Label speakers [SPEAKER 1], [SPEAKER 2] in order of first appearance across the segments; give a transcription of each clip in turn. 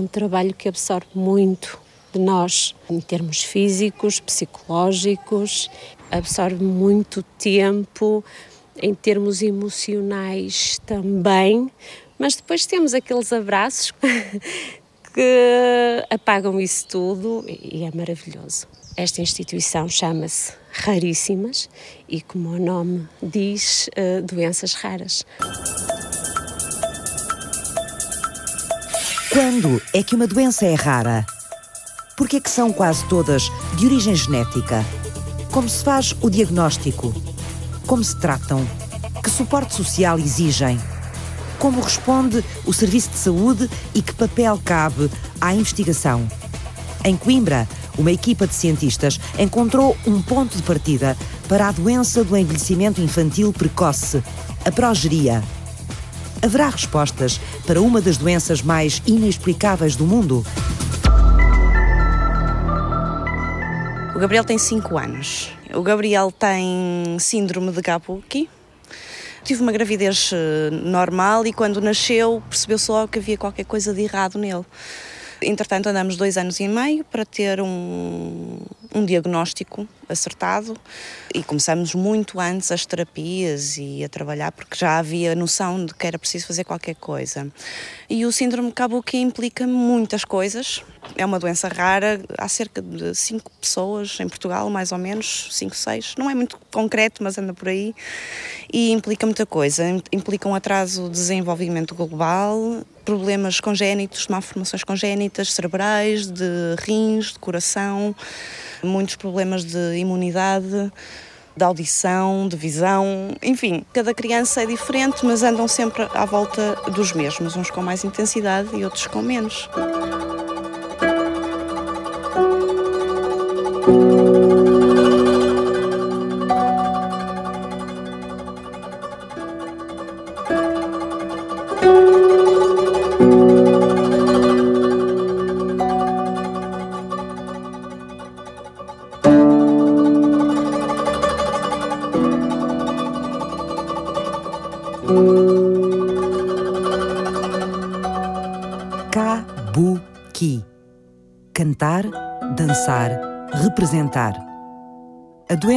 [SPEAKER 1] um trabalho que absorve muito de nós, em termos físicos, psicológicos, absorve muito tempo, em termos emocionais também, mas depois temos aqueles abraços que apagam isso tudo e é maravilhoso. Esta instituição chama-se Raríssimas e, como o nome diz, uh, doenças raras.
[SPEAKER 2] Quando é que uma doença é rara? Porque é que são quase todas de origem genética? Como se faz o diagnóstico? Como se tratam? Que suporte social exigem? Como responde o Serviço de Saúde e que papel cabe à investigação? Em Coimbra, uma equipa de cientistas encontrou um ponto de partida para a doença do envelhecimento infantil precoce, a progeria. Haverá respostas para uma das doenças mais inexplicáveis do mundo?
[SPEAKER 3] O Gabriel tem 5 anos. O Gabriel tem síndrome de Kabuki, Tive uma gravidez eh, normal e quando nasceu percebeu-se logo que havia qualquer coisa de errado nele. Entretanto, andamos dois anos e meio para ter um, um diagnóstico acertado e começamos muito antes as terapias e a trabalhar porque já havia noção de que era preciso fazer qualquer coisa. E o síndrome Kabuki implica muitas coisas. É uma doença rara, há cerca de 5 pessoas em Portugal, mais ou menos, 5, 6. Não é muito concreto, mas anda por aí. E implica muita coisa. Implica um atraso de desenvolvimento global, problemas congénitos, malformações congénitas, cerebrais, de rins, de coração, muitos problemas de imunidade, de audição, de visão, enfim, cada criança é diferente, mas andam sempre à volta dos mesmos, uns com mais intensidade e outros com menos.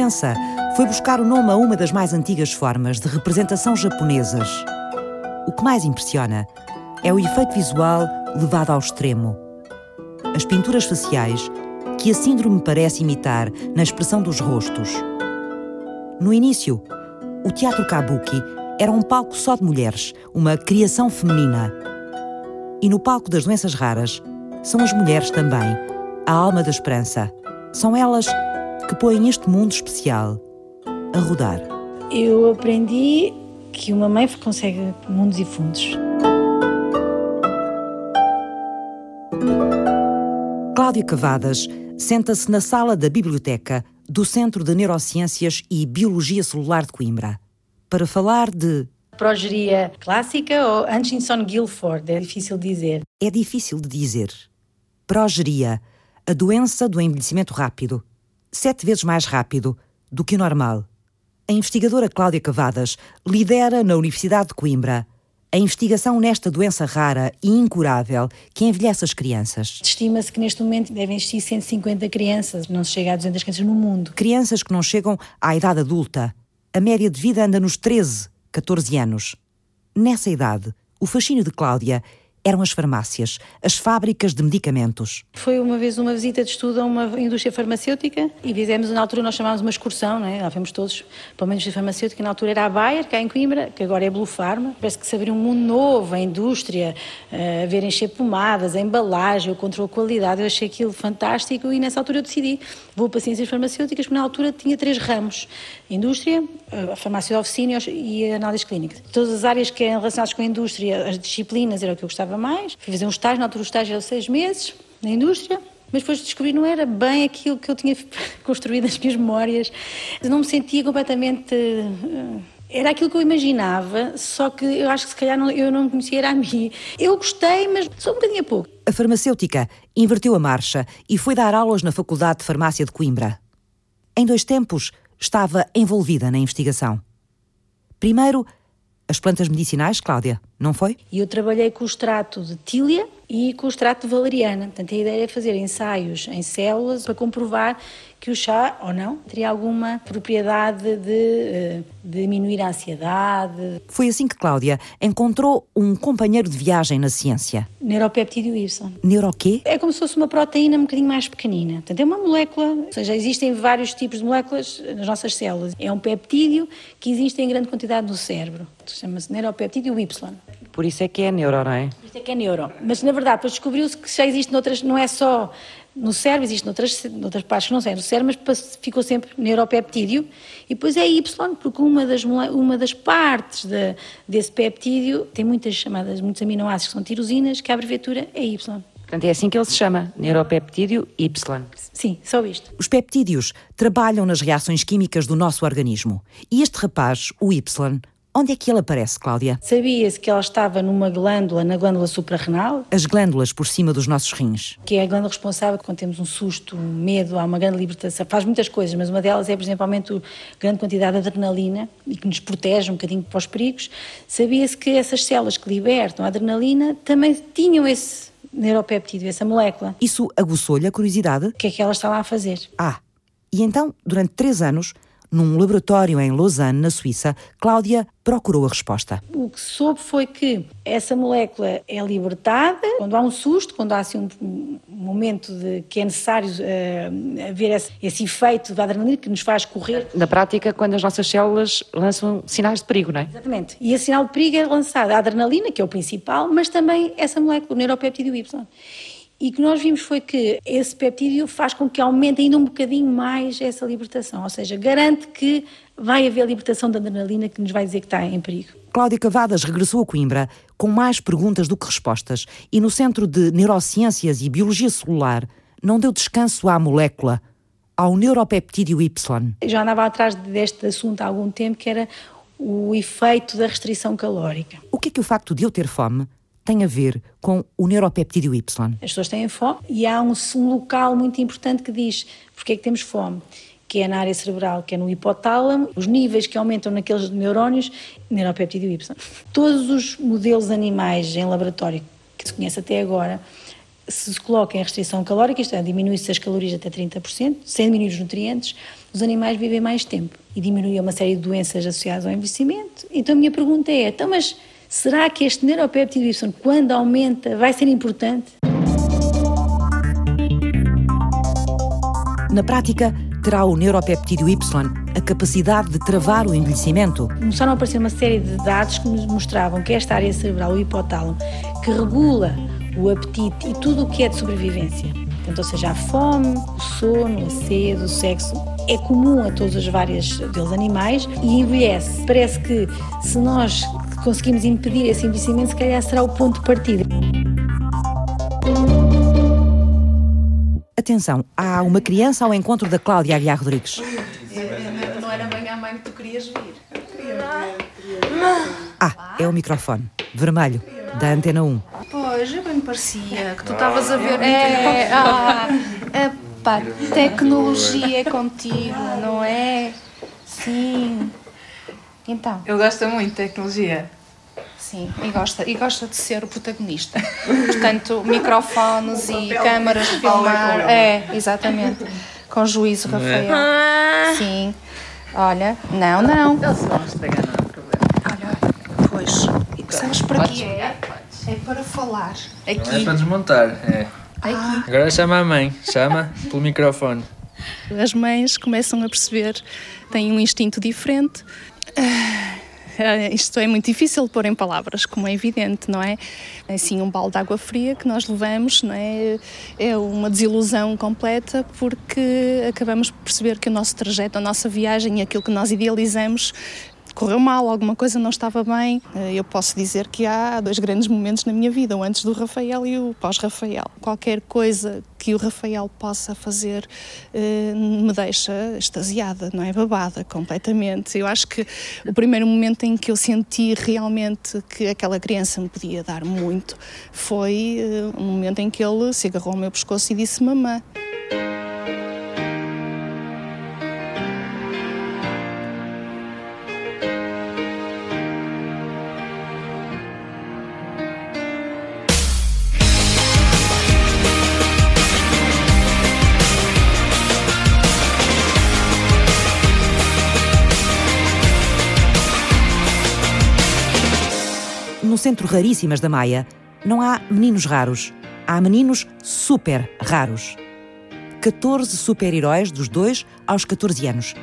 [SPEAKER 2] A doença foi buscar o nome a uma das mais antigas formas de representação japonesas. O que mais impressiona é o efeito visual levado ao extremo. As pinturas faciais que a síndrome parece imitar na expressão dos rostos. No início, o teatro kabuki era um palco só de mulheres, uma criação feminina. E no palco das doenças raras, são as mulheres também, a alma da esperança. São elas que põem este mundo especial a rodar.
[SPEAKER 4] Eu aprendi que uma mãe consegue mundos e fundos.
[SPEAKER 2] Cláudia Cavadas senta-se na sala da biblioteca do Centro de Neurociências e Biologia Celular de Coimbra para falar de
[SPEAKER 4] progeria clássica ou Hutchinson-Gilford, é difícil dizer.
[SPEAKER 2] É difícil de dizer. Progeria a doença do envelhecimento rápido, sete vezes mais rápido do que o normal. A investigadora Cláudia Cavadas lidera na Universidade de Coimbra a investigação nesta doença rara e incurável que envelhece as crianças.
[SPEAKER 4] Estima-se que neste momento devem existir 150 crianças, não se chega a 200 crianças no mundo.
[SPEAKER 2] Crianças que não chegam à idade adulta. A média de vida anda nos 13, 14 anos. Nessa idade, o fascínio de Cláudia eram as farmácias, as fábricas de medicamentos.
[SPEAKER 4] Foi uma vez uma visita de estudo a uma indústria farmacêutica e fizemos, na altura nós chamámos uma excursão, não é? lá fomos todos para uma indústria farmacêutica, na altura era a Bayer, cá em Coimbra, que agora é Blue Pharma. Parece que se abriu um mundo novo, a indústria, a ver encher pomadas, a embalagem, o controle de qualidade, eu achei aquilo fantástico e nessa altura eu decidi, vou para ciências farmacêuticas, porque na altura tinha três ramos, indústria, a farmácia de oficina e análise clínica. Todas as áreas que eram relacionadas com a indústria, as disciplinas, era o que eu gostava mais. Fui fazer um estágio, na altura o estágio era seis meses, na indústria, mas depois descobri que não era bem aquilo que eu tinha construído nas minhas memórias. Eu não me sentia completamente. Eh, era aquilo que eu imaginava, só que eu acho que se calhar não, eu não conhecia era a mim. Eu gostei, mas só um bocadinho a pouco.
[SPEAKER 2] A farmacêutica inverteu a marcha e foi dar aulas na Faculdade de Farmácia de Coimbra. Em dois tempos, estava envolvida na investigação. Primeiro, as plantas medicinais, Cláudia, não foi?
[SPEAKER 4] Eu trabalhei com o extrato de tília e com o extrato de valeriana. Portanto, a ideia é fazer ensaios em células para comprovar que o chá, ou não, teria alguma propriedade de eh, diminuir a ansiedade.
[SPEAKER 2] Foi assim que Cláudia encontrou um companheiro de viagem na ciência.
[SPEAKER 4] Neuropeptídeo Y.
[SPEAKER 2] Neuro quê?
[SPEAKER 4] É como se fosse uma proteína um bocadinho mais pequenina. Portanto, é uma molécula, ou seja, existem vários tipos de moléculas nas nossas células. É um peptídeo que existe em grande quantidade no cérebro. Chama-se neuropeptídeo Y.
[SPEAKER 2] Por isso é que é neuro, não é?
[SPEAKER 4] Por isso é que é neuro. Mas, na verdade, depois descobriu-se que já existe noutras, não é só no cérebro, existe noutras, noutras partes que não são no cérebro, mas ficou sempre neuropeptídeo. E depois é Y, porque uma das, uma das partes de, desse peptídeo tem muitas chamadas, muitos aminoácidos que são tirosinas, que a abreviatura é Y.
[SPEAKER 2] Portanto, é assim que ele se chama, neuropeptídeo Y.
[SPEAKER 4] Sim, só isto.
[SPEAKER 2] Os peptídeos trabalham nas reações químicas do nosso organismo. E este rapaz, o Y, Onde é que ele aparece, Cláudia?
[SPEAKER 4] Sabia-se que ela estava numa glândula, na glândula suprarrenal.
[SPEAKER 2] As glândulas por cima dos nossos rins.
[SPEAKER 4] Que é a glândula responsável quando temos um susto, um medo, há uma grande libertação. Faz muitas coisas, mas uma delas é, por exemplo, aumento grande quantidade de adrenalina e que nos protege um bocadinho para os perigos. Sabia-se que essas células que libertam a adrenalina também tinham esse neuropeptídeo, essa molécula.
[SPEAKER 2] Isso aguçou-lhe a curiosidade? O
[SPEAKER 4] que é que ela está lá a fazer?
[SPEAKER 2] Ah, e então, durante três anos, num laboratório em Lausanne, na Suíça, Cláudia procurou a resposta.
[SPEAKER 4] O que soube foi que essa molécula é libertada quando há um susto, quando há assim um momento de que é necessário uh, haver esse, esse, efeito da adrenalina que nos faz correr.
[SPEAKER 2] Na prática, quando as nossas células lançam sinais de perigo, não é?
[SPEAKER 4] Exatamente. E esse sinal de perigo é lançado a adrenalina, que é o principal, mas também essa molécula, o neuropeptídeo Y. E o que nós vimos foi que esse peptídeo faz com que aumente ainda um bocadinho mais essa libertação, ou seja, garante que vai haver libertação da adrenalina que nos vai dizer que está em perigo.
[SPEAKER 2] Cláudia Cavadas regressou a Coimbra com mais perguntas do que respostas e no Centro de Neurociências e Biologia Celular não deu descanso à molécula, ao neuropeptídeo Y.
[SPEAKER 4] Eu já andava atrás deste assunto há algum tempo, que era o efeito da restrição calórica.
[SPEAKER 2] O que é que o facto de eu ter fome tem a ver com o neuropeptídeo Y?
[SPEAKER 4] As pessoas têm fome e há um, um local muito importante que diz porque é que temos fome que é na área cerebral, que é no hipotálamo, os níveis que aumentam naqueles neurónios, neuropeptídeo Y. Todos os modelos animais em laboratório que se conhece até agora, se se coloca em restrição calórica, isto é, diminui-se as calorias até 30%, sem diminuir os nutrientes, os animais vivem mais tempo e diminui uma série de doenças associadas ao envelhecimento. Então a minha pergunta é, então mas Será que este neuropéptido Y, quando aumenta, vai ser importante?
[SPEAKER 2] Na prática, terá o neuropeptídeo Y a capacidade de travar o envelhecimento?
[SPEAKER 4] Começaram a aparecer uma série de dados que nos mostravam que esta área cerebral, o hipotálamo, que regula o apetite e tudo o que é de sobrevivência, portanto, ou seja, a fome, o sono, a sede, o sexo, é comum a todos os vários deles animais e envelhece. Parece que se nós conseguimos impedir esse envelhecimento, se calhar será o ponto de partida.
[SPEAKER 2] Atenção, há uma criança ao encontro da Cláudia Aguiar Rodrigues.
[SPEAKER 5] Não era bem a mãe que tu querias vir.
[SPEAKER 2] Ah, é o microfone, vermelho, da Antena 1.
[SPEAKER 5] Pois, eu bem parecia que tu estavas a ver. É, ah, epá, tecnologia é contigo, não é? Sim. Então.
[SPEAKER 6] Ele gosta muito de tecnologia.
[SPEAKER 5] Sim, e gosta, e gosta de ser o protagonista. Portanto, microfones e câmaras de filmar. É, exatamente. Com juízo, é? Rafael. É? Sim. Olha, não, não.
[SPEAKER 6] Eles vão estragar, não há
[SPEAKER 5] problema. Olha, pois. Sabes para quê? É? É para falar.
[SPEAKER 6] Aqui. Não é para desmontar, é. Aqui. Agora chama a mãe, chama pelo microfone.
[SPEAKER 5] As mães começam a perceber, têm um instinto diferente. Isto é muito difícil de pôr em palavras, como é evidente, não é? É assim um balde de água fria que nós levamos, não é? É uma desilusão completa porque acabamos por perceber que o nosso trajeto, a nossa viagem, aquilo que nós idealizamos correu mal, alguma coisa não estava bem. Eh, eu posso dizer que há dois grandes momentos na minha vida, o antes do Rafael e o pós-Rafael. Qualquer coisa que o Rafael possa fazer eh, me deixa extasiada, não é? Babada completamente. Eu acho que o primeiro momento em que eu senti realmente que aquela criança me podia dar muito foi eh, um momento em que ele se agarrou ao meu pescoço e disse: Mamã.
[SPEAKER 2] Centro Raríssimas da Maia, não há meninos raros, há meninos super raros. 14 super-heróis dos 2 aos 14 anos.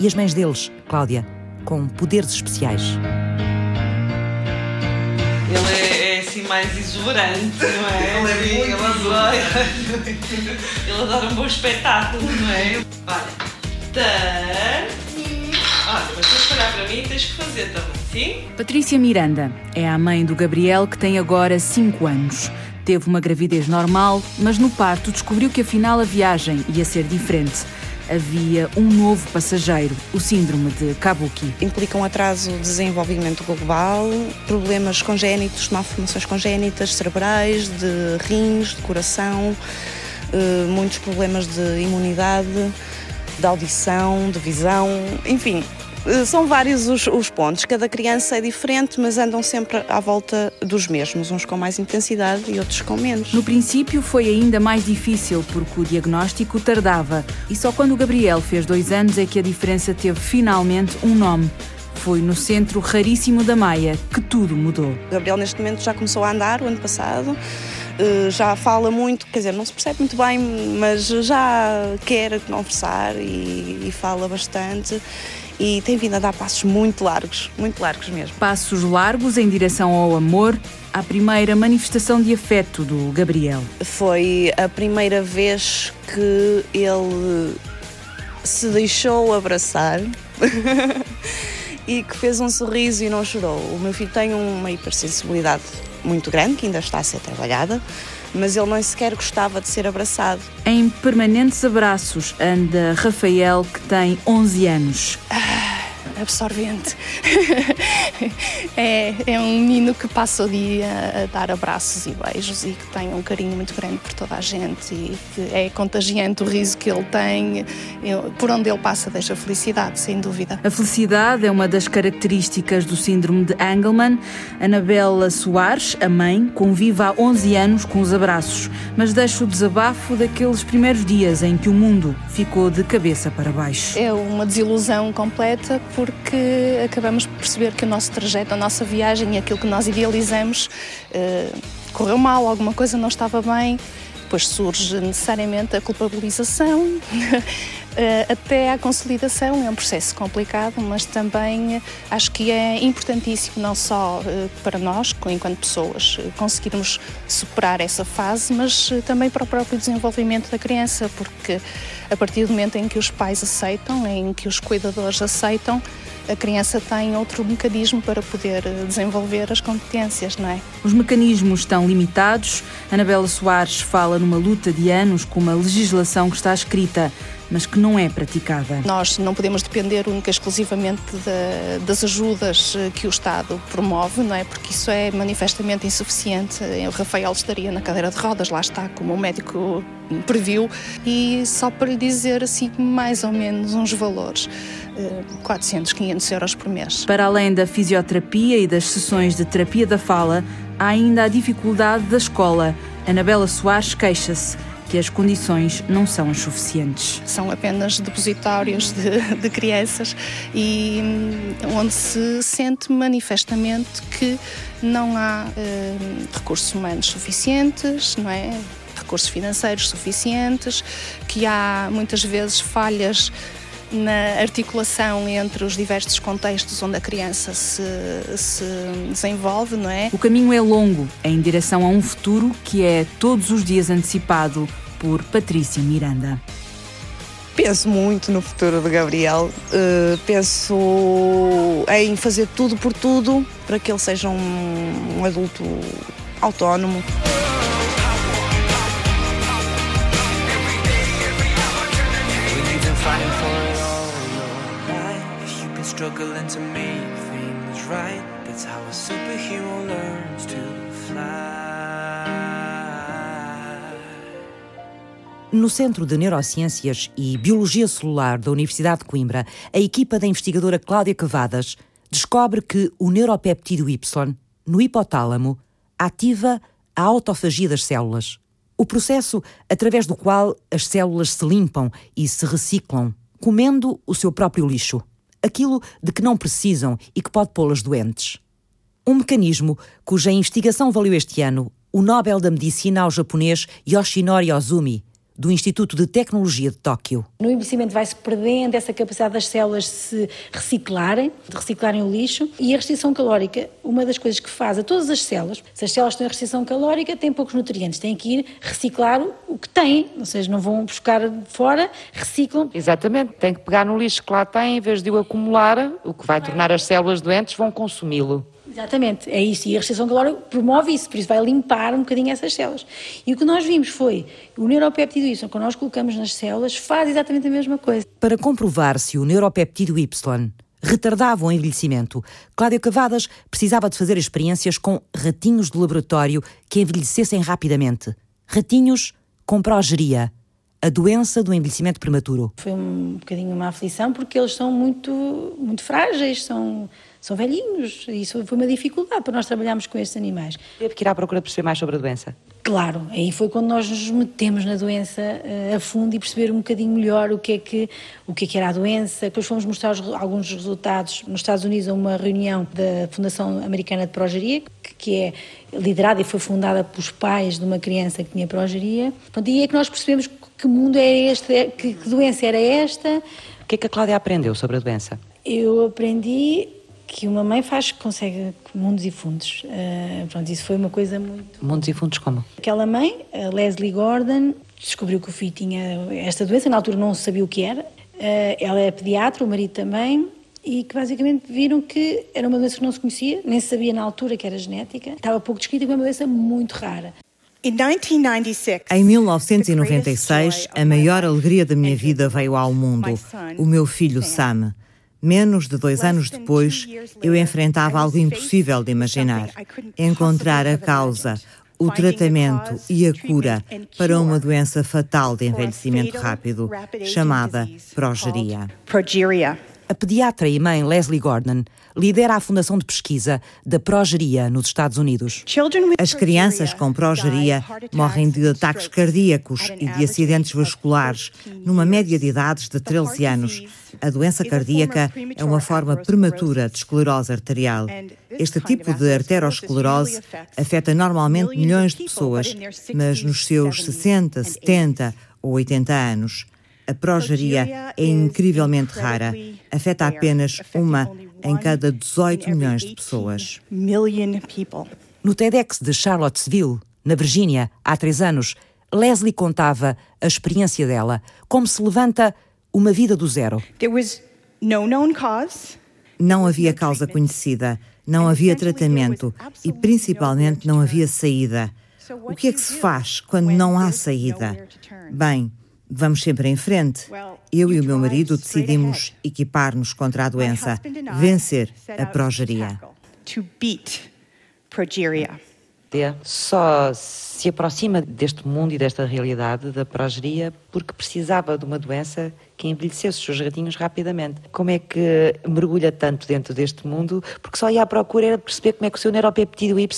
[SPEAKER 2] E as mães deles, Cláudia, com poderes especiais.
[SPEAKER 7] Ele é, é assim mais exuberante, não é?
[SPEAKER 8] Ele é
[SPEAKER 7] ele adora, ele adora um bom espetáculo, não é? Olha, tan. Olha, mas tens que olhar para mim e tens que fazer também, sim?
[SPEAKER 9] Patrícia Miranda é a mãe do Gabriel, que tem agora 5 anos. Teve uma gravidez normal, mas no parto descobriu que afinal a viagem ia ser diferente. Havia um novo passageiro, o síndrome de Kabuki.
[SPEAKER 3] Implica um atraso de desenvolvimento global, problemas congénitos, malformações congénitas cerebrais, de rins, de coração, eh, muitos problemas de imunidade, de audição, de visão, enfim, são vários os, os, pontos. Cada criança é diferente, mas andam sempre à volta dos mesmos, uns com mais intensidade e outros com menos.
[SPEAKER 9] No princípio foi ainda mais difícil porque o diagnóstico tardava e só quando o Gabriel fez dois anos é que a diferença teve finalmente um nome. Foi no centro raríssimo da Maia que tudo mudou.
[SPEAKER 3] O Gabriel neste momento já começou a andar o ano passado. Eh, já fala muito, quer dizer, não se percebe muito bem, mas já quer conversar e, e fala bastante e tem vindo a dar passos muito largos, muito largos mesmo.
[SPEAKER 9] Passos largos em direção ao amor, a primeira manifestação de afeto do Gabriel.
[SPEAKER 3] Foi a primeira vez que ele se deixou abraçar e que fez um sorriso e não chorou. O meu filho tem uma hipersensibilidade muito grande que ainda está a ser trabalhada mas ele nem sequer gostava de ser abraçado.
[SPEAKER 9] Em permanentes abraços anda Rafael, que tem 11 anos.
[SPEAKER 5] Ah, absorvente. é, é um menino que passa o dia a dar abraços e beijos e que tem um carinho muito grande por toda a gente e que é contagiante o riso que ele tem. Por onde ele passa deixa felicidade, sem dúvida.
[SPEAKER 9] A felicidade é uma das características do síndrome de Engelmann. Anabela Soares, a mãe, convive há 11 anos com os abraços, mas deixa o desabafo daqueles primeiros dias em que o mundo ficou de cabeça para baixo.
[SPEAKER 5] É uma desilusão completa porque acabamos por perceber que nosso trajeto, a nossa viagem e aquilo que nós idealizamos uh, correu mal, alguma coisa não estava bem. Depois surge necessariamente a culpabilização, Eh, até à consolidação. É um processo complicado, mas também eh, acho que é importantíssimo, não só para nós, enquanto pessoas, conseguirmos superar essa fase, mas também para o próprio desenvolvimento da criança, porque a partir do momento em que os pais aceitam, em que os cuidadores aceitam, a criança tem outro mecanismo para poder desenvolver as competências, não é?
[SPEAKER 9] Os mecanismos estão limitados. Anabela Soares fala numa luta de anos com uma legislação que está escrita mas que não é praticada.
[SPEAKER 5] Nós não podemos depender única e exclusivamente de, das ajudas eh, que o Estado promove, não é? Porque isso é manifestamente insuficiente. O Rafael estaria na cadeira de rodas, lá está, como o médico previu. E só para lhe dizer assim mais ou menos uns valores. 400, eh, 500 euros por mês.
[SPEAKER 9] Para além da fisioterapia e das sessões de terapia da fala, há ainda a dificuldade da escola. Anabela Soares queixa-se que as condições não são as suficientes.
[SPEAKER 5] São apenas depositários de, de crianças e hum, onde se sente manifestamente que não há eh, recursos humanos suficientes, não é? recursos financeiros suficientes, que há muitas vezes falhas na articulação entre os diversos contextos onde a criança se, se desenvolve, não é?
[SPEAKER 9] O caminho é longo em direção a um futuro que é todos os dias antecipado por Patrícia Miranda.
[SPEAKER 3] Penso muito no futuro de Gabriel. Uh, penso em fazer tudo por tudo para que ele seja um, um adulto autónomo. Struggling to make things right. That's how a superhero learns to fly. No Centro de Neurociências e Biologia Celular da Universidade de Coimbra, a equipa da investigadora Cláudia Cavadas descobre que o neuropeptídeo Y, no hipotálamo, ativa a autofagia das células. O processo através do qual as células se limpam e se reciclam, comendo o seu próprio lixo aquilo de que não precisam e que pode pô-las doentes.
[SPEAKER 2] Um mecanismo cuja investigação valeu este ano o Nobel da Medicina ao japonês Yoshinori Ozumi, do Instituto de Tecnologia de Tóquio.
[SPEAKER 4] No envelhecimento vai-se perdendo essa capacidade das células de se reciclarem, de reciclarem o lixo, e a restrição calórica, uma das coisas que faz a todas as células, se as células têm restrição calórica, têm poucos nutrientes, têm que ir reciclar o que têm, ou seja, não vão buscar fora, reciclam.
[SPEAKER 8] Exatamente, tem que pegar no lixo que lá tem, em vez de o acumular, o que vai tornar as células doentes, vão consumi-lo.
[SPEAKER 4] Exatamente, é isso. E a restrição calórica promove isso, por isso vai limpar um bocadinho essas células. E o que nós vimos foi o neuropéptido Y, que nós colocamos nas células, faz exatamente a mesma coisa.
[SPEAKER 2] Para comprovar se o neuropéptido Y retardava o envelhecimento, Cláudia Cavadas precisava de fazer experiências com ratinhos de laboratório que envelhecessem rapidamente. Ratinhos com progeria a doença do envelhecimento prematuro.
[SPEAKER 4] Foi um bocadinho uma aflição porque eles são muito, muito frágeis, são são velhinhos. E isso foi uma dificuldade para nós trabalharmos com estes animais.
[SPEAKER 2] Teve que ir à procura de perceber mais sobre a doença?
[SPEAKER 4] Claro, aí foi quando nós nos metemos na doença uh, a fundo e perceber um bocadinho melhor o que é que, o que, é que era a doença. Depois fomos mostrar os, alguns resultados nos Estados Unidos a uma reunião da Fundação Americana de Progeria, que, é liderada e foi fundada pelos pais de uma criança que tinha progeria. Pronto, e é que nós percebemos que mundo é este, que, que doença era esta.
[SPEAKER 2] O que é que a Cláudia aprendeu sobre a doença?
[SPEAKER 4] Eu aprendi que uma mãe faz consegue mundos e fundos. Uh, pronto, isso foi uma coisa muito.
[SPEAKER 2] Mundos e fundos como?
[SPEAKER 4] Aquela mãe, a Leslie Gordon, descobriu que o filho tinha esta doença, na altura não sabia o que era. Uh, ela é pediatra, o marido também, e que basicamente viram que era uma doença que não se conhecia, nem se sabia na altura que era genética, estava pouco descrita e foi uma doença muito rara.
[SPEAKER 2] Em 1996, a maior alegria da minha vida veio ao mundo, o meu filho Sam. Menos de dois anos depois, eu enfrentava algo impossível de imaginar: encontrar a causa, o tratamento e a cura para uma doença fatal de envelhecimento rápido, chamada progeria. A pediatra e mãe Leslie Gordon lidera a Fundação de Pesquisa da Progeria nos Estados Unidos. As crianças com progeria morrem de ataques cardíacos e de acidentes vasculares, numa média de idades de 13 anos. A doença cardíaca é uma forma prematura de esclerose arterial. Este tipo de arteriosclerose afeta normalmente milhões de pessoas, mas nos seus 60, 70 ou 80 anos. A progeria é incrivelmente rara. Afeta apenas uma em cada 18 milhões de pessoas. No TEDx de Charlottesville, na Virgínia, há três anos, Leslie contava a experiência dela, como se levanta uma vida do zero. Não havia causa conhecida, não havia tratamento e, principalmente, não havia saída. O que é que se faz quando não há saída? Bem, Vamos sempre em frente. Eu e o meu marido decidimos equipar-nos contra a doença, vencer a progeria. Só se aproxima deste mundo e desta realidade da progeria porque precisava de uma doença que envelhecesse os seus ratinhos rapidamente. Como é que mergulha tanto dentro deste mundo? Porque só ia à procura era de perceber como é que o seu neuropeptídeo Y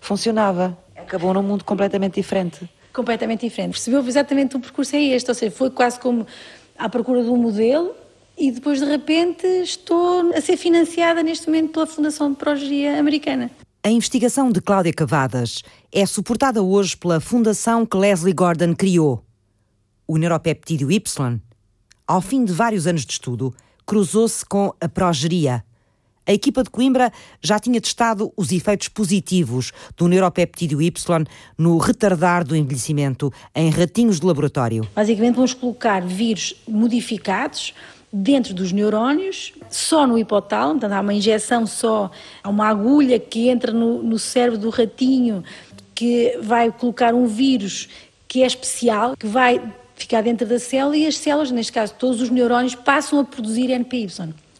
[SPEAKER 2] funcionava. Acabou num mundo completamente diferente
[SPEAKER 4] completamente diferente. Percebeu exatamente o percurso é este, ou seja, foi quase como à procura de um modelo e depois de repente estou a ser financiada neste momento pela Fundação de Progeria Americana.
[SPEAKER 2] A investigação de Cláudia Cavadas é suportada hoje pela fundação que Leslie Gordon criou. O neuropeptídeo Y, ao fim de vários anos de estudo, cruzou-se com a progeria, a equipa de Coimbra já tinha testado os efeitos positivos do neuropeptídeo Y no retardar do envelhecimento em ratinhos de laboratório.
[SPEAKER 4] Basicamente, vamos colocar vírus modificados dentro dos neurónios, só no hipotálamo, portanto há uma injeção só, há uma agulha que entra no, no cérebro do ratinho que vai colocar um vírus que é especial, que vai ficar dentro da célula e as células, neste caso todos os neurónios, passam a produzir NPY.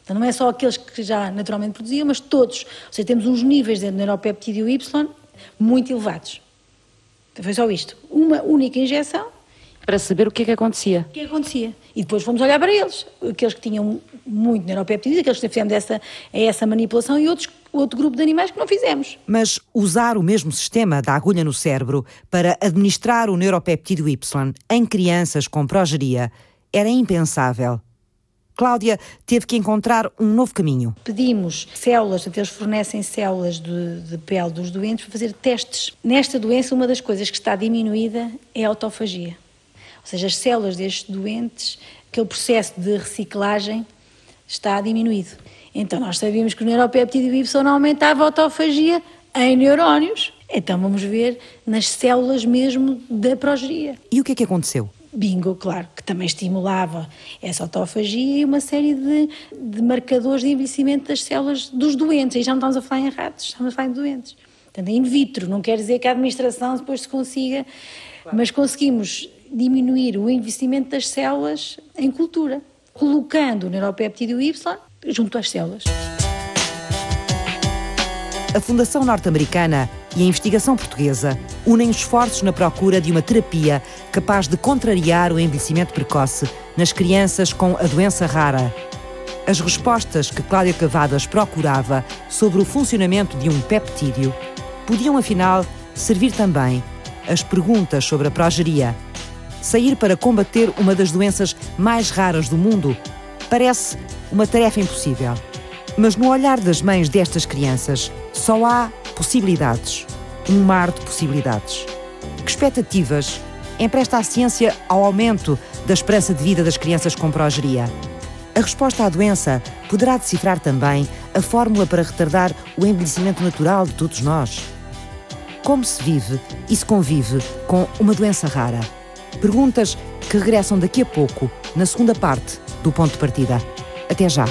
[SPEAKER 4] Então não é só aqueles que já naturalmente produziam, mas todos. Ou seja, temos uns níveis dentro do neuropeptídeo Y muito elevados. Então foi só isto. Uma única injeção.
[SPEAKER 2] Para saber o que é que acontecia.
[SPEAKER 4] O que, é que acontecia. E depois fomos olhar para eles. Aqueles que tinham muito neuropeptídeo, aqueles que fizemos essa, essa manipulação e outros, outro grupo de animais que não fizemos.
[SPEAKER 2] Mas usar o mesmo sistema da agulha no cérebro para administrar o neuropeptídeo Y em crianças com progeria era impensável. Cláudia teve que encontrar um novo caminho.
[SPEAKER 4] Pedimos células, eles fornecem células de, de pele dos doentes para fazer testes. Nesta doença, uma das coisas que está diminuída é a autofagia. Ou seja, as células destes doentes, aquele processo de reciclagem está diminuído. Então, nós sabíamos que o neuropéptido Y não aumentava a autofagia em neurónios. Então, vamos ver nas células mesmo da progeria.
[SPEAKER 2] E o que é que aconteceu?
[SPEAKER 4] Bingo, claro, que também estimulava essa autofagia e uma série de, de marcadores de envelhecimento das células dos doentes. Aí já não estamos a falar em ratos, estamos a falar em doentes. Portanto, in vitro, não quer dizer que a administração depois se consiga, claro. mas conseguimos diminuir o envelhecimento das células em cultura, colocando o neuropéptido Y junto às células.
[SPEAKER 2] A Fundação Norte-Americana e a investigação portuguesa unem esforços na procura de uma terapia capaz de contrariar o envelhecimento precoce nas crianças com a doença rara. As respostas que Cláudia Cavadas procurava sobre o funcionamento de um peptídeo podiam, afinal, servir também as perguntas sobre a progeria. Sair para combater uma das doenças mais raras do mundo parece uma tarefa impossível. Mas no olhar das mães destas crianças, só há possibilidades. Um mar de possibilidades. Que expectativas empresta a ciência ao aumento da esperança de vida das crianças com progeria? A resposta à doença poderá decifrar também a fórmula para retardar o envelhecimento natural de todos nós. Como se vive e se convive com uma doença rara? Perguntas que regressam daqui a pouco, na segunda parte do ponto de partida. Até já!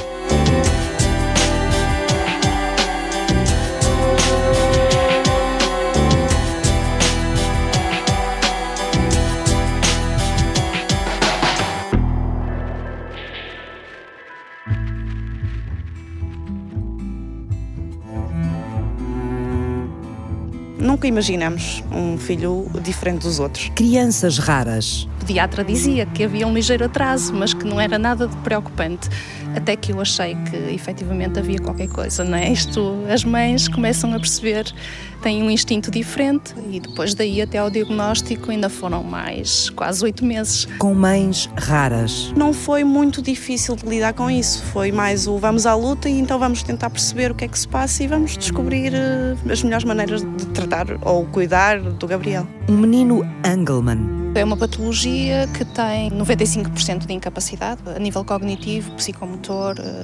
[SPEAKER 3] Imaginamos um filho diferente dos outros.
[SPEAKER 2] Crianças raras.
[SPEAKER 5] O pediatra dizia que havia um ligeiro atraso, mas que não era nada de preocupante. Até que eu achei que efetivamente havia qualquer coisa, não é? Isto, as mães começam a perceber, têm um instinto diferente e depois daí até ao diagnóstico ainda foram mais quase oito meses.
[SPEAKER 2] Com mães raras.
[SPEAKER 3] Não foi muito difícil de lidar com isso, foi mais o vamos à luta e então vamos tentar perceber o que é que se passa e vamos descobrir eh, as melhores maneiras de tratar ou cuidar do Gabriel.
[SPEAKER 2] Um menino Engelman
[SPEAKER 5] é uma patologia que tem 95% de incapacidade a nível cognitivo, psicomotor, eh,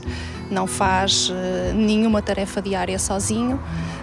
[SPEAKER 5] não faz eh, nenhuma tarefa diária sozinho,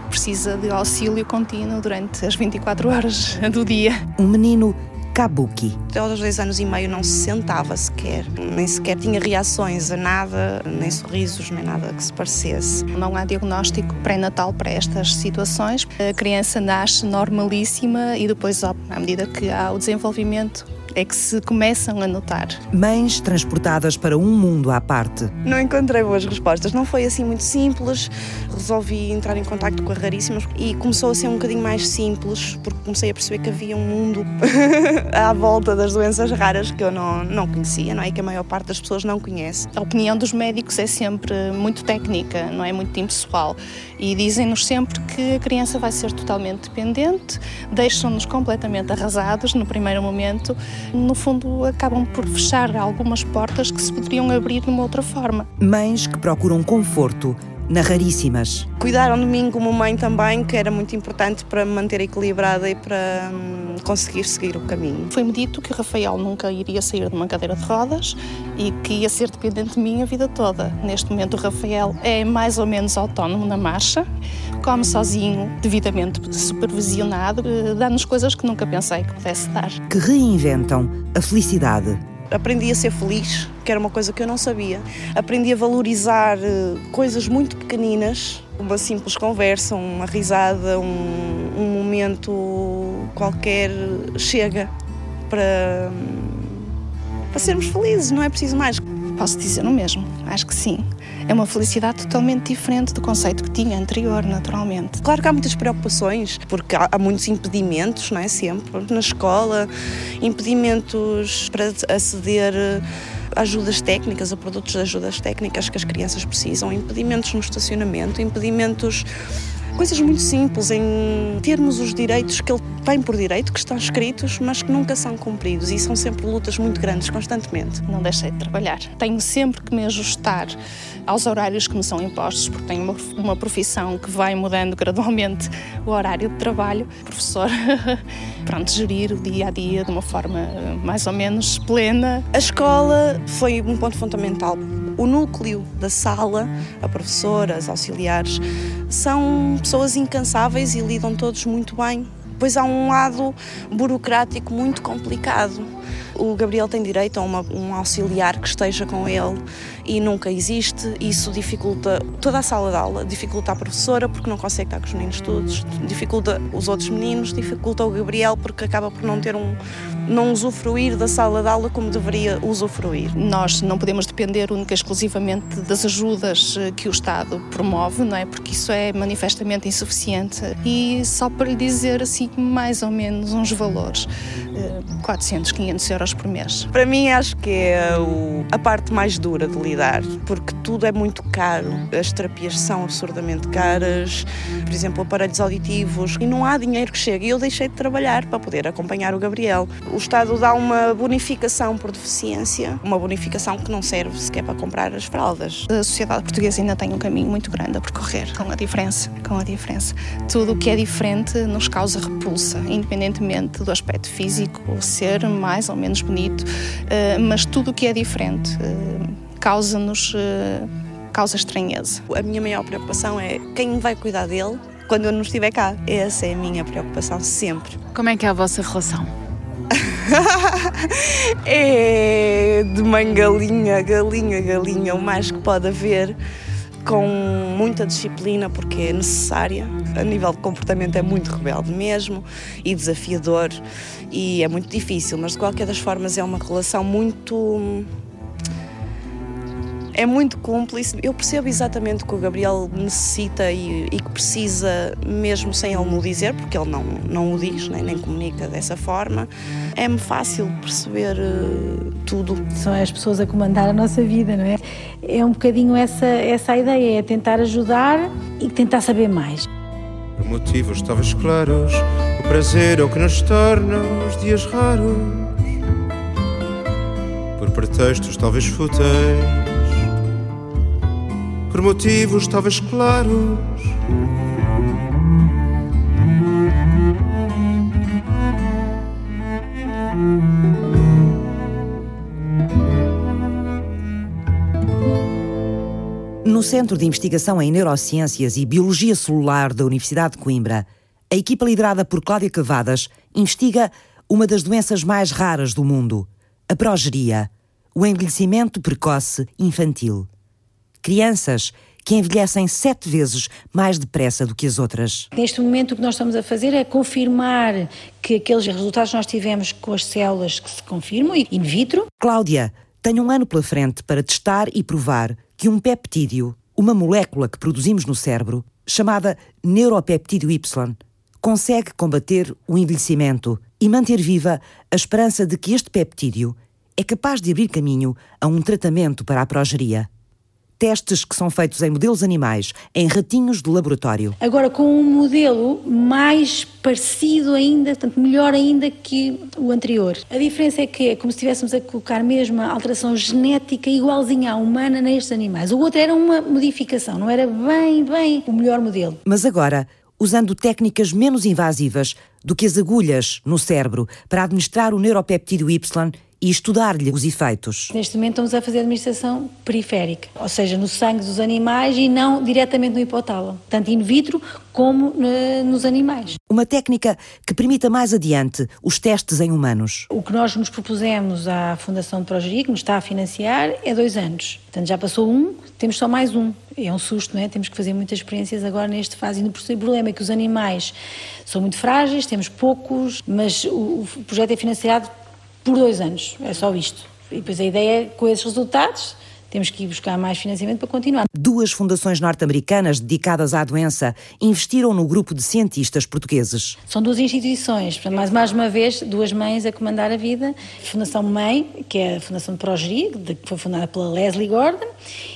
[SPEAKER 5] precisa de auxílio contínuo durante as 24 horas do dia.
[SPEAKER 2] Um menino Kabuki.
[SPEAKER 3] Até aos dois anos e meio não se sentava sequer, nem sequer tinha reações a nada, nem sorrisos, nem nada que se parecesse.
[SPEAKER 5] Não há diagnóstico pré-natal para estas situações. A criança nasce normalíssima e depois, à medida que há o desenvolvimento, é que se começam a notar.
[SPEAKER 2] Mães transportadas para um mundo à parte.
[SPEAKER 3] Não encontrei boas respostas, não foi assim muito simples. Resolvi entrar em contato com a Raríssimas e começou a ser um bocadinho mais simples, porque comecei a perceber que havia um mundo à volta das doenças raras que eu não, não conhecia, não é? E que a maior parte das pessoas não conhece.
[SPEAKER 5] A opinião dos médicos é sempre muito técnica, não é muito impessoal. E dizem-nos sempre que a criança vai ser totalmente dependente, deixam-nos completamente arrasados no primeiro momento no fundo, acabam por fechar algumas portas que se poderiam abrir de uma outra forma.
[SPEAKER 2] Mães que procuram conforto na Raríssimas.
[SPEAKER 3] Cuidaram de mim como mãe também, que era muito importante para me manter equilibrada e para hum, conseguir seguir o caminho.
[SPEAKER 5] Foi-me dito que o Rafael nunca iria sair de uma cadeira de rodas e que ia ser dependente de mim a vida toda. Neste momento, o Rafael é mais ou menos autónomo na marcha, come sozinho, devidamente supervisionado, eh, dá-nos coisas que nunca pensei que pudesse dar.
[SPEAKER 2] Que reinventam a felicidade
[SPEAKER 3] aprendi a ser feliz, que era uma coisa que eu não sabia. Aprendi a valorizar eh, coisas muito pequeninas, uma simples conversa, uma risada, um, um momento qualquer chega para, para sermos felizes, não é preciso mais.
[SPEAKER 5] Posso dizer o mesmo, acho que sim. É uma felicidade totalmente diferente do conceito que tinha anterior, naturalmente.
[SPEAKER 3] Claro que há muitas preocupações, porque há, há muitos impedimentos, não é? Sempre. Na escola, impedimentos para aceder a ajudas técnicas, a produtos de ajudas técnicas que as crianças precisam, impedimentos no estacionamento, impedimentos coisas muito simples, em termos os direitos que ele tem por direito, que estão escritos, mas que nunca são cumpridos e são sempre lutas muito grandes, constantemente.
[SPEAKER 5] Não deixei de trabalhar. Tenho sempre que me ajustar aos horários que me são impostos, porque tenho uma, uma profissão que vai mudando gradualmente o horário de trabalho. Professor, pronto, gerir o dia a dia de uma forma mais ou menos plena.
[SPEAKER 3] A escola foi um ponto fundamental. O núcleo da sala, a professora, as auxiliares, são pessoas incansáveis e lidam todos muito bem. Pois há um lado burocrático muito complicado. O Gabriel tem direito a uma, um auxiliar que esteja com ele e nunca existe. Isso dificulta toda a sala de aula, dificulta a professora porque não consegue estar com os meninos todos, dificulta os outros meninos, dificulta o Gabriel porque acaba por não ter um, não usufruir da sala de aula como deveria usufruir.
[SPEAKER 5] Nós não podemos depender única e exclusivamente das ajudas eh, que o Estado promove, não é? Porque isso é manifestamente insuficiente. E só para lhe dizer assim mais ou menos uns valores, 400, eh, 500 euros por mês.
[SPEAKER 3] Para mim acho que é a parte mais dura de lidar, porque tudo é muito caro. As terapias são absurdamente caras, por exemplo, aparelhos auditivos, e não há dinheiro que chegue. E eu deixei de trabalhar para poder acompanhar o Gabriel. O Estado dá uma bonificação por deficiência, uma bonificação que não serve sequer para comprar as fraldas.
[SPEAKER 5] A sociedade portuguesa ainda tem um caminho muito grande a percorrer, com a diferença, com a diferença. Tudo o que é diferente nos causa repulsa, independentemente do aspecto físico ser mais ou menos bonito, eh, mas tudo o que é diferente eh, causa-nos eh, causa estranheza.
[SPEAKER 3] A minha maior preocupação é quem vai cuidar dele quando eu não estiver cá. Essa é a minha preocupação sempre.
[SPEAKER 9] Como é que é a vossa relação?
[SPEAKER 3] é de mãe galinha, galinha, galinha, o mais que pode haver, com muita disciplina, porque é necessária. A nível de comportamento é muito rebelde mesmo e desafiador e é muito difícil, mas de qualquer das formas é uma relação muito é muito cúmplice. Eu percebo exatamente o que o Gabriel necessita e, e que precisa, mesmo sem ele me o dizer, porque ele não, não o diz, nem, nem comunica dessa forma. É-me fácil perceber uh, tudo.
[SPEAKER 4] São as pessoas a comandar a nossa vida, não é? É um bocadinho essa, essa a ideia, é tentar ajudar e tentar saber mais.
[SPEAKER 10] Por motivos talvez claros, o prazer é o que nos torna os dias raros. Por pretextos talvez fúteis por motivos talvez claros.
[SPEAKER 2] No Centro de Investigação em Neurociências e Biologia Celular da Universidade de Coimbra, a equipa liderada por Cláudia Cavadas investiga uma das doenças mais raras do mundo, a progeria, o envelhecimento precoce infantil crianças que envelhecem sete vezes mais depressa do que as outras.
[SPEAKER 4] Neste momento, o que nós estamos a fazer é confirmar que aqueles resultados que nós tivemos com as células que se confirmam in vitro.
[SPEAKER 2] Cláudia tem um ano pela frente para testar e provar que um peptídeo, uma molécula que produzimos no cérebro, chamada neuropeptídeo Y, consegue combater o envelhecimento e manter viva a esperança de que este peptídeo é capaz de abrir caminho a um tratamento para a progeria testes que são feitos em modelos animais, em ratinhos de laboratório.
[SPEAKER 4] Agora, com um modelo mais parecido ainda, portanto, melhor ainda que o anterior. A diferença é que é como se estivéssemos a colocar mesmo a alteração genética igualzinha à humana nestes animais. O outro era uma modificação, não era bem, bem o melhor modelo.
[SPEAKER 2] Mas agora, usando técnicas menos invasivas do que as agulhas no cérebro para administrar o neuropeptídeo Y e estudar-lhe os efeitos.
[SPEAKER 4] Neste momento estamos a fazer administração periférica, ou seja, no sangue dos animais e não diretamente no hipotálamo, tanto in vitro como eh, nos animais.
[SPEAKER 2] Uma técnica que permita mais adiante os testes em humanos.
[SPEAKER 4] O que nós nos propusemos à Fundação de Progeria, que nos está a financiar, é dois anos. Portanto, já passou um, temos só mais um. É um susto, não é? Temos que fazer muitas experiências agora neste fase. E o problema é que os animais são muito frágeis, temos poucos, mas o projeto é financiado por dois anos. É só isto. E depois a ideia é, com esses resultados, temos que ir buscar mais financiamento para continuar.
[SPEAKER 2] Duas fundações norte-americanas dedicadas à doença investiram no grupo de cientistas portugueses.
[SPEAKER 4] São duas instituições, mais, mais uma vez, duas mães a comandar a vida. A Fundação Mãe, que é a Fundação de Progeria, que foi fundada pela Leslie Gordon,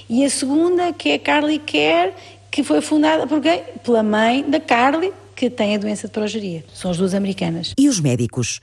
[SPEAKER 4] e a segunda, que é a Carly Care, que foi fundada por quem? Pela mãe da Carly, que tem a doença de progeria. São as duas americanas.
[SPEAKER 2] E os médicos?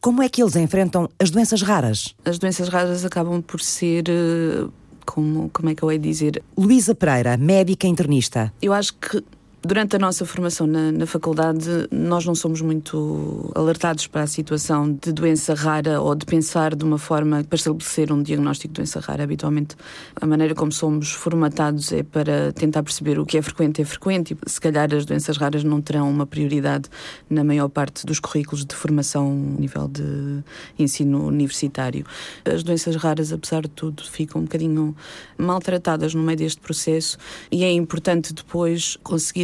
[SPEAKER 2] Como é que eles enfrentam as doenças raras?
[SPEAKER 11] As doenças raras acabam por ser. eh, Como, como é que eu hei de dizer?
[SPEAKER 2] Luísa Pereira, médica internista.
[SPEAKER 11] Eu acho que durante a nossa formação na, na faculdade, nós não somos muito alertados para a situação de doença rara ou de pensar de uma forma para estabelecer um diagnóstico de doença rara. Habitualmente, a maneira como somos formatados é para tentar perceber o que é frequente é frequente e se calhar as doenças raras não terão uma prioridade na maior parte dos currículos de formação a nível de ensino universitário. As doenças raras, apesar de tudo, ficam um bocadinho maltratadas no meio deste processo e é importante depois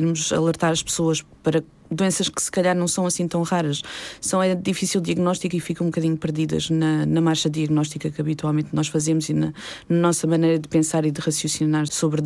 [SPEAKER 11] conseguirmos alertar as pessoas para doenças que se calhar não são assim tão raras. São é difícil diagnóstico e ficam um bocadinho perdidas na, na marcha diagnóstica que habitualmente nós fazemos e na, na nossa maneira de pensar e de raciocinar sobre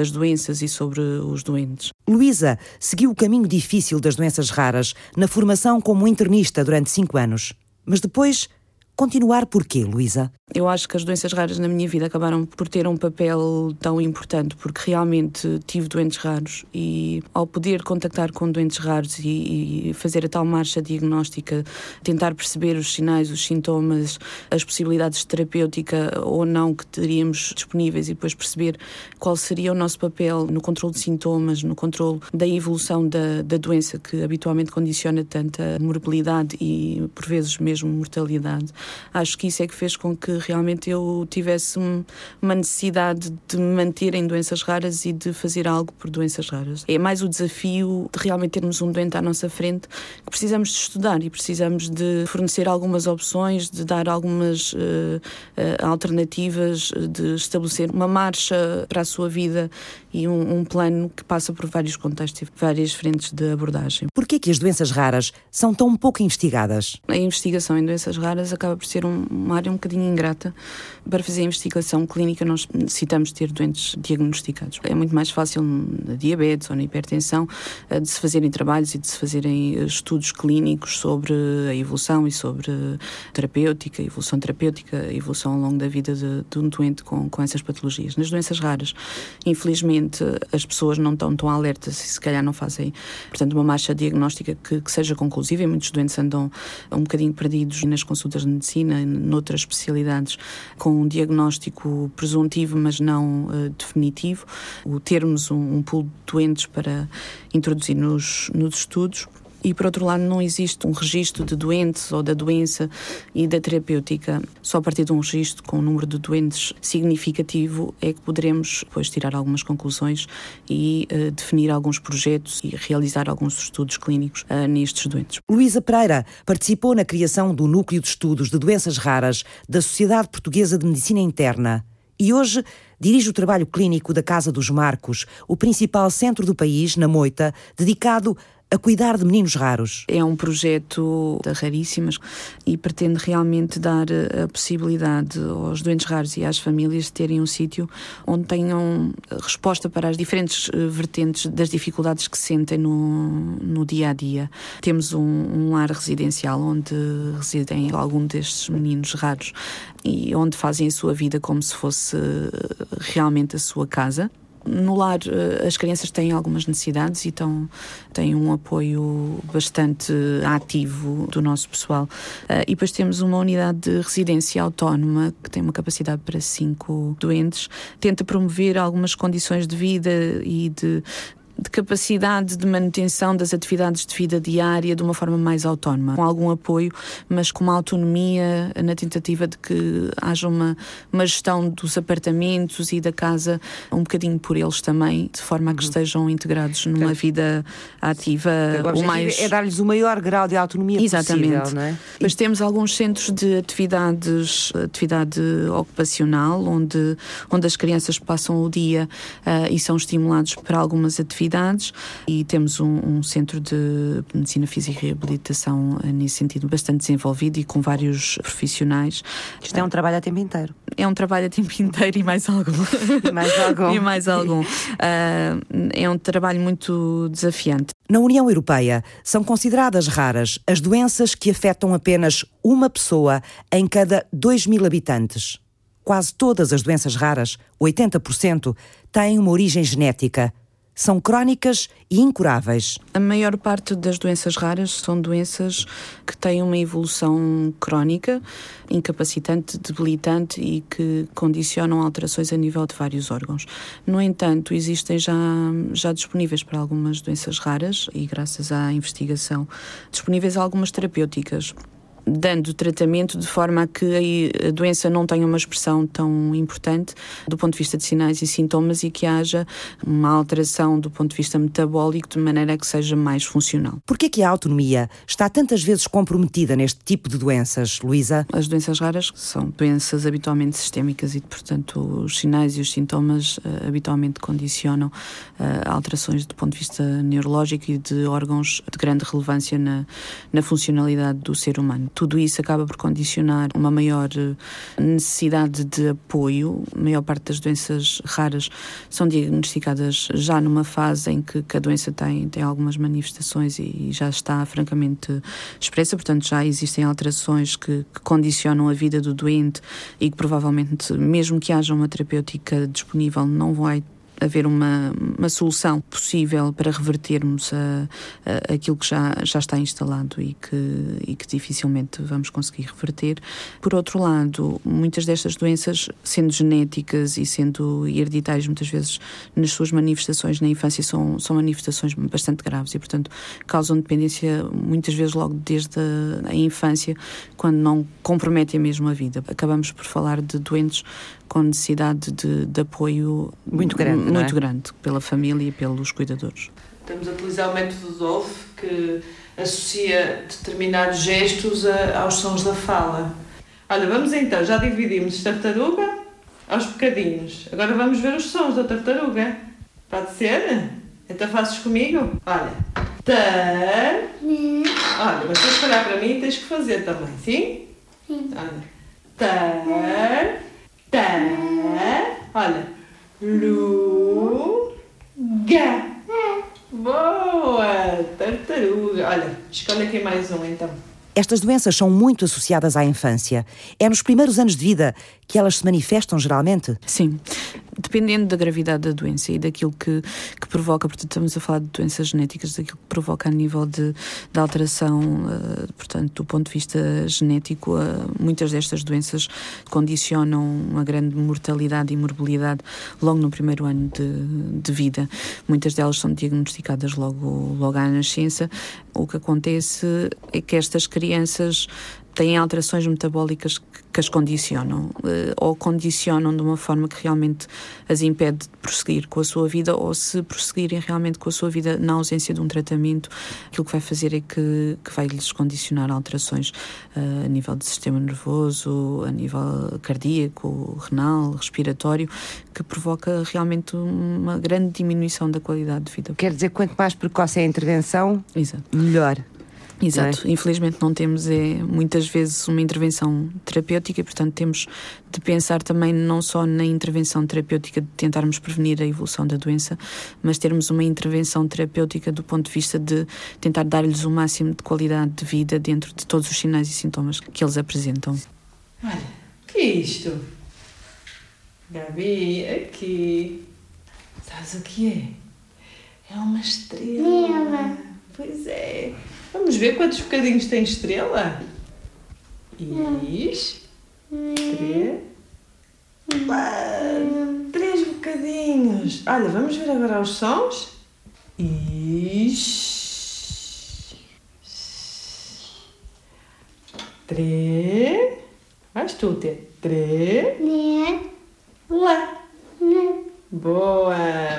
[SPEAKER 11] as doenças e sobre os doentes.
[SPEAKER 2] Luísa seguiu o caminho difícil das doenças raras na formação como internista durante cinco anos. Mas depois, continuar porquê, Luísa?
[SPEAKER 11] Eu acho que as doenças raras na minha vida acabaram por ter um papel tão importante, porque realmente tive doentes raros e ao poder contactar com doentes raros e, e fazer a tal marcha diagnóstica, tentar perceber os sinais, os sintomas, as possibilidades de terapêutica ou não que teríamos disponíveis e depois perceber qual seria o nosso papel no controle de sintomas, no controle da evolução da, da doença que habitualmente condiciona tanta morbilidade e por vezes mesmo mortalidade. Acho que isso é que fez com que realmente eu tivesse um, uma necessidade de me manter em doenças raras e de fazer algo por doenças raras. É mais o desafio de realmente termos um doente à nossa frente que precisamos de estudar e precisamos de fornecer algumas opções, de dar algumas uh, uh, alternativas, de estabelecer uma marcha para a sua vida e um, um, plano que passa por vários contextos e várias frentes de abordagem.
[SPEAKER 2] Por que as doenças raras são tão pouco investigadas?
[SPEAKER 11] A investigação em doenças raras acaba por ser um, uma área um bocadinho ingrata. Para fazer a investigação clínica nós necessitamos ter doentes diagnosticados. É muito mais fácil na diabetes ou na hipertensão eh, de se fazerem trabalhos e de se fazerem estudos clínicos sobre a evolução e sobre terapêutica, evolução terapêutica, evolução ao longo da vida de, de um doente com, com essas patologias. Nas doenças raras, infelizmente, as pessoas não estão tão alertas e se calhar não fazem, portanto, uma marcha diagnóstica que, que seja conclusiva e muitos doentes andam um bocadinho perdidos nas consultas de medicina, noutras especialidades, com um diagnóstico presuntivo, mas não uh, definitivo. O termos um, um pool de doentes para introduzir nos, nos estudos e por outro lado não existe um registro de doentes ou da doença e da terapêutica. Só a partir de um registro com um número de doentes significativo é que poderemos depois tirar algumas conclusões e uh, definir alguns projetos e realizar alguns estudos clínicos uh, nestes doentes.
[SPEAKER 2] Luísa Pereira participou na criação do Núcleo de Estudos de Doenças Raras da Sociedade Portuguesa de Medicina Interna e hoje dirige o trabalho clínico da Casa dos Marcos, o principal centro do país, na Moita, dedicado a cuidar de meninos raros.
[SPEAKER 11] É um projeto raríssimas e pretende realmente dar a possibilidade aos doentes raros e às famílias de terem um sítio onde tenham resposta para as diferentes vertentes das dificuldades que sentem no, no dia a dia. Temos um, um lar residencial onde residem algum destes meninos raros e onde fazem a sua vida como se fosse realmente a sua casa. No lar, as crianças têm algumas necessidades e estão, têm um apoio bastante ativo do nosso pessoal. E depois temos uma unidade de residência autónoma que tem uma capacidade para cinco doentes. Tenta promover algumas condições de vida e de de capacidade de manutenção das atividades de vida diária de uma forma mais autónoma, com algum apoio, mas com uma autonomia na tentativa de que haja uma, uma gestão dos apartamentos e da casa um bocadinho por eles também, de forma a que estejam integrados numa
[SPEAKER 2] Portanto,
[SPEAKER 11] vida ativa.
[SPEAKER 2] O,
[SPEAKER 11] o mais...
[SPEAKER 2] é dar-lhes o maior grau de autonomia
[SPEAKER 11] Exatamente.
[SPEAKER 2] possível, não é?
[SPEAKER 11] Mas temos alguns centros de atividades, atividade ocupacional, onde, onde as crianças passam o dia uh, e são estimulados para algumas atividades e temos um, um, centro de medicina física e reabilitação nesse sentido bastante desenvolvido e com vários profissionais.
[SPEAKER 2] Isto é um trabalho a tempo inteiro.
[SPEAKER 11] É um trabalho a tempo inteiro e mais algum.
[SPEAKER 2] e mais algum.
[SPEAKER 11] e mais algum. Uh, é um trabalho muito desafiante.
[SPEAKER 2] Na União Europeia são consideradas raras as doenças que afetam apenas uma pessoa em cada 2 mil habitantes. Quase todas as doenças raras, 80%, têm uma origem genética são crónicas e incuráveis.
[SPEAKER 11] A maior parte das doenças raras são doenças que têm uma evolução crónica, incapacitante, debilitante e que condicionam alterações a nível de vários órgãos. No entanto, existem já, já disponíveis para algumas doenças raras e, graças à investigação, disponíveis algumas terapêuticas dando tratamento de forma a que a doença não tenha uma expressão tão importante do ponto de vista de sinais e sintomas e que haja uma alteração do ponto de vista metabólico de maneira que seja mais funcional.
[SPEAKER 2] Por que a autonomia está tantas vezes comprometida neste tipo de doenças, Luísa?
[SPEAKER 11] As doenças raras são doenças habitualmente sistémicas e, portanto, os sinais e os sintomas uh, habitualmente condicionam uh, alterações do ponto de vista neurológico e de órgãos de grande relevância na, na funcionalidade do ser humano tudo isso acaba por condicionar uma maior eh, necessidade de apoio. A maior parte das doenças raras são diagnosticadas já numa fase em que, que a doença tem, tem algumas manifestações e, já está francamente expressa, portanto, já existem alterações que, que condicionam a vida do doente e que provavelmente, mesmo que haja uma terapêutica disponível, não vai haver uma, uma solução possível para revertermos a, a, aquilo que já, já está instalado e que, e que dificilmente vamos conseguir reverter. Por outro lado, muitas destas doenças, sendo genéticas e sendo hereditárias, muitas vezes nas suas manifestações na infância, são, são manifestações bastante graves e, portanto, causam dependência muitas vezes logo desde a, a infância, quando não comprometem mesmo a vida. Acabamos por falar de doentes com necessidade de, de apoio
[SPEAKER 2] muito grande,
[SPEAKER 11] muito
[SPEAKER 2] é?
[SPEAKER 11] grande pela família e pelos cuidadores.
[SPEAKER 7] Estamos a utilizar o método Dolph que associa determinados gestos a, aos sons da fala. Olha, vamos então, já dividimos tartaruga aos bocadinhos. Agora vamos ver os sons da tartaruga. Pode ser? Então fazes comigo? Olha. Tar. Olha, mas tens que olhar para mim e tens que fazer também, sim? Sim. Olha. Tar. Tá. Olha. Lu. Ga. Boa! Tartaruga. Olha, escolhe aqui mais um então.
[SPEAKER 2] Estas doenças são muito associadas à infância. É nos primeiros anos de vida que elas se manifestam geralmente?
[SPEAKER 11] Sim, dependendo da gravidade da doença e daquilo que, que provoca, portanto, estamos a falar de doenças genéticas, daquilo que provoca a nível de, de alteração, uh, portanto, do ponto de vista genético, uh, muitas destas doenças condicionam uma grande mortalidade e morbilidade logo no primeiro ano de, de vida. Muitas delas são diagnosticadas logo, logo à nascença. O que acontece é que estas crianças têm alterações metabólicas que as condicionam, eh, ou condicionam de uma forma que realmente as impede de prosseguir com a sua vida, ou se prosseguirem realmente com a sua vida na ausência de um tratamento, aquilo que vai fazer é que, que vai lhes condicionar alterações uh, a nível do sistema nervoso, a nível cardíaco, renal, respiratório, que provoca realmente uma grande diminuição da qualidade de vida.
[SPEAKER 2] Quer dizer, quanto mais precoce é a intervenção,
[SPEAKER 11] Exato.
[SPEAKER 2] melhor.
[SPEAKER 11] Exato, é? infelizmente não temos é, muitas vezes uma intervenção terapêutica e, portanto, temos de pensar também não só na intervenção terapêutica de tentarmos prevenir a evolução da doença, mas termos uma intervenção terapêutica do ponto de vista de tentar dar-lhes o máximo de qualidade de vida dentro de todos os sinais e sintomas que eles apresentam.
[SPEAKER 7] Olha, que é isto? Gabi, aqui. Sabes o que é? É uma estrela. Pois é. Vamos ver quantos bocadinhos tem estrela? Is. Três. Quatro. Três bocadinhos. Olha, vamos ver agora os sons. Is. Três. Vais tu ter. Três. Lá. Boa,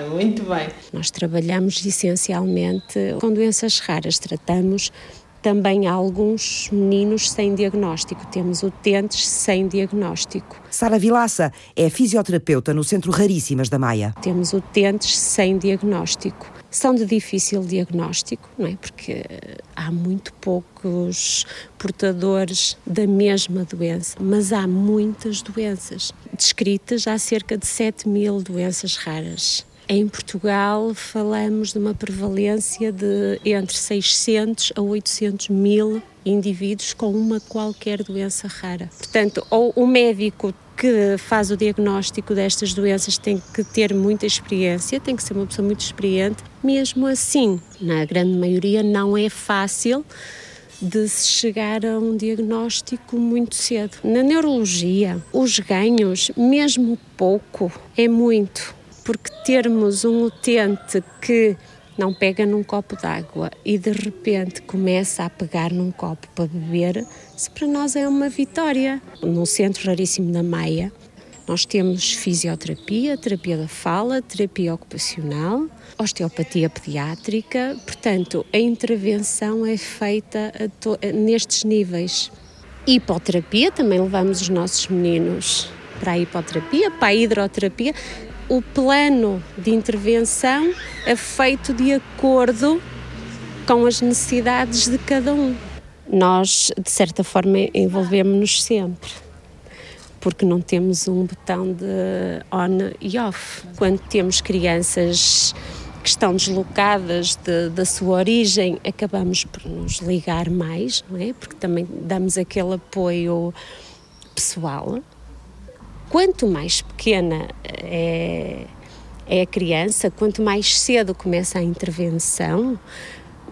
[SPEAKER 7] muito bem.
[SPEAKER 1] Nós trabalhamos essencialmente com doenças raras, tratamos também alguns meninos sem diagnóstico. Temos utentes sem diagnóstico.
[SPEAKER 2] Sara Vilaça é fisioterapeuta no Centro Raríssimas da Maia.
[SPEAKER 1] Temos utentes sem diagnóstico. São de difícil diagnóstico, não é? Porque há muito poucos portadores da mesma doença, mas há muitas doenças. Descritas há cerca de 7 mil doenças raras. Em Portugal, falamos de uma prevalência de entre 600 a 800 mil indivíduos com uma qualquer doença rara. Portanto, ou o médico que faz o diagnóstico destas doenças tem que ter muita experiência, tem que ser uma pessoa muito experiente. Mesmo assim, na grande maioria, não é fácil de se chegar a um diagnóstico muito cedo. Na neurologia, os ganhos, mesmo pouco, é muito, porque termos um utente que não pega num copo d'água e de repente começa a pegar num copo para beber, isso para nós é uma vitória. No Centro Raríssimo da Maia, nós temos fisioterapia, terapia da fala, terapia ocupacional, osteopatia pediátrica, portanto, a intervenção é feita nestes níveis. Hipoterapia, também levamos os nossos meninos para a hipoterapia, para a hidroterapia, o plano de intervenção é feito de acordo com as necessidades de cada um. Nós, de certa forma, envolvemos-nos sempre, porque não temos um botão de on e off. Quando temos crianças que estão deslocadas de, da sua origem, acabamos por nos ligar mais, não é? Porque também damos aquele apoio pessoal quanto mais pequena é, é a criança, quanto mais cedo começa a intervenção,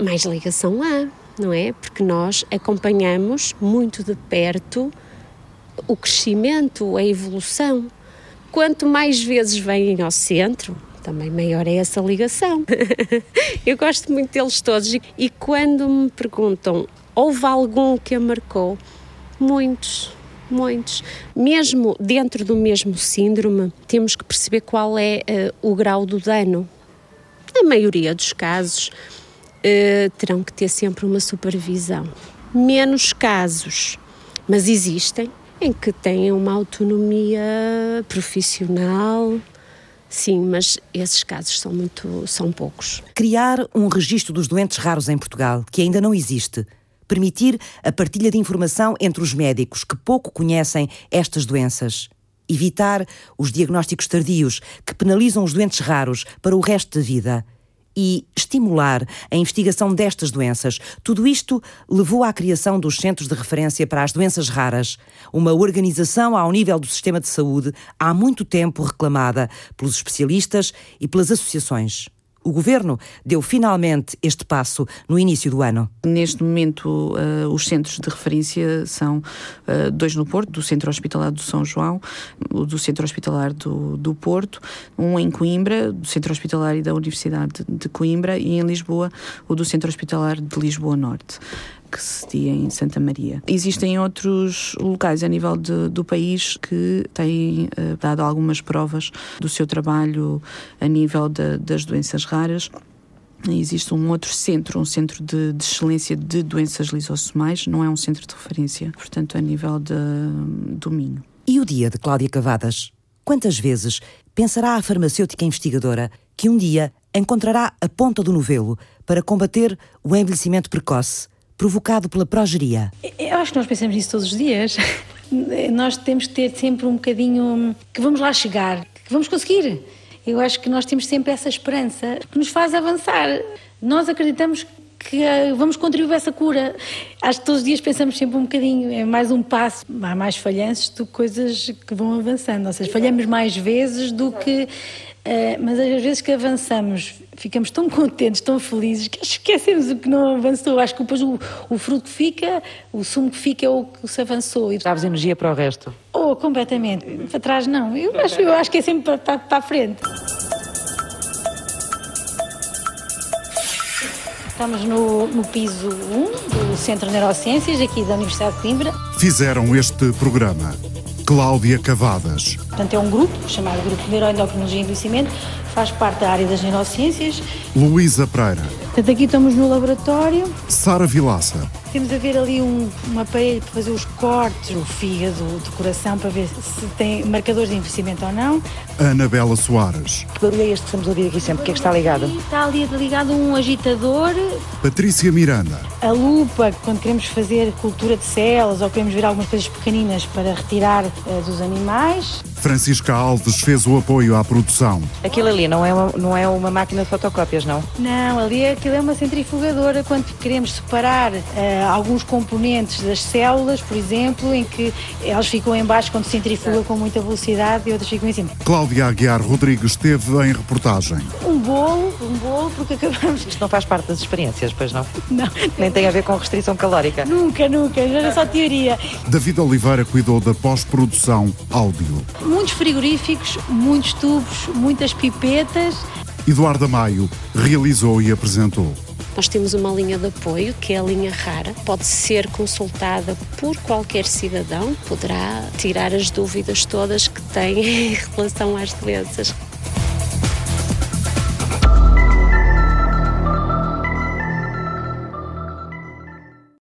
[SPEAKER 1] mais ligação há, não é? Porque nós acompanhamos muito de perto o crescimento, a evolução. Quanto mais vezes vêm ao centro, também maior é essa ligação. Eu gosto muito deles todos e quando me perguntam, houve algum que a marcou? Muitos Muitos. Mesmo dentro do mesmo síndrome, temos que perceber qual é uh, o grau do dano. Na maioria dos casos, uh, terão que ter sempre uma supervisão. Menos casos, mas existem, em que têm uma autonomia profissional, Sim, mas esses casos são muito são poucos.
[SPEAKER 2] Criar um registro dos doentes raros em Portugal, que ainda não existe, permitir a partilha de informação entre os médicos que pouco conhecem estas doenças. Evitar os diagnósticos tardios que penalizam os doentes raros para o resto da vida. E estimular a investigação destas doenças. Tudo isto levou à criação dos Centros de Referência para as Doenças Raras, uma organização ao nível do sistema de saúde há muito tempo reclamada pelos especialistas e pelas associações. O governo deu finalmente este passo no início do ano.
[SPEAKER 11] Neste momento, uh, os centros de referência são uh, dois no Porto, do Centro Hospitalar do São João, do Centro Hospitalar do, do Porto, um em Coimbra, do Centro Hospitalar e da Universidade de Coimbra, e em Lisboa, o do Centro Hospitalar de Lisboa Norte que se dia em Santa Maria. Existem outros locais a nível de, do país que têm uh, dado algumas provas do seu trabalho a nível de, das doenças raras. Existe um outro centro, um centro de, de, excelência de doenças lisossomais, não é um centro de referência, portanto, a nível de, do Minho.
[SPEAKER 2] E o dia de Cláudia Cavadas? Quantas vezes pensará a farmacêutica investigadora que um dia encontrará a ponta do novelo para combater o envelhecimento precoce provocado pela progeria?
[SPEAKER 4] Eu acho que nós pensamos nisso todos os dias. nós temos que ter sempre um bocadinho que vamos lá chegar, que vamos conseguir. Eu acho que nós temos sempre essa esperança que nos faz avançar. Nós acreditamos que eh, vamos contribuir a essa cura. Acho que todos os dias pensamos sempre um bocadinho, é mais um passo, há mais falhanços do que coisas que vão avançando. Ou seja, falhamos mais vezes do que Uh, mas às vezes que avançamos, ficamos tão contentes, tão felizes, que esquecemos o que não avançou. Acho que depois o, o fruto que fica, o sumo que fica é o que se avançou.
[SPEAKER 8] Daves energia para o resto?
[SPEAKER 4] Oh, completamente. Para trás não. Eu acho, eu acho que é sempre para, para, para a frente. Estamos no, no piso 1 do Centro de Neurociências, aqui da Universidade de Coimbra.
[SPEAKER 12] Fizeram este programa Cláudia Cavadas.
[SPEAKER 4] Portanto, é um grupo chamado Grupo Neuroendocrinologia e Envelhecimento, faz parte da área das neurociências.
[SPEAKER 12] Luísa Pereira.
[SPEAKER 4] Portanto, aqui estamos no laboratório.
[SPEAKER 12] Sara Vilaça.
[SPEAKER 4] Temos a ver ali um, um aparelho para fazer os cortes do fígado, do coração, para ver se tem marcadores de envelhecimento ou não.
[SPEAKER 12] Anabela Soares.
[SPEAKER 8] Que barulho é este que estamos a ouvir aqui sempre? O que é que está ligado?
[SPEAKER 4] Está ali ligado um agitador.
[SPEAKER 12] Patrícia Miranda.
[SPEAKER 4] A lupa, quando queremos fazer cultura de células ou queremos ver algumas coisas pequeninas para retirar uh, dos animais.
[SPEAKER 12] Francisca Alves fez o apoio à produção.
[SPEAKER 8] Aquilo ali não é uma, não é uma máquina de fotocópias, não?
[SPEAKER 4] Não, ali aquilo é uma centrifugadora quando queremos separar uh, alguns componentes das células, por exemplo, em que elas ficam em baixo quando se centrifuga com muita velocidade e outras ficam em cima.
[SPEAKER 12] Cláudia Aguiar Rodrigues esteve em reportagem.
[SPEAKER 4] Um bolo, um bolo, porque acabamos.
[SPEAKER 8] Isto não faz parte das experiências, pois não?
[SPEAKER 4] Não.
[SPEAKER 8] Nem tem a ver com restrição calórica.
[SPEAKER 4] Nunca, nunca, já era só teoria.
[SPEAKER 12] David Oliveira cuidou da pós-produção áudio.
[SPEAKER 4] Muitos frigoríficos, muitos tubos, muitas pipetas.
[SPEAKER 12] Eduardo Maio realizou e apresentou.
[SPEAKER 1] Nós temos uma linha de apoio, que é a linha rara, pode ser consultada por qualquer cidadão, poderá tirar as dúvidas todas que tem em relação às doenças.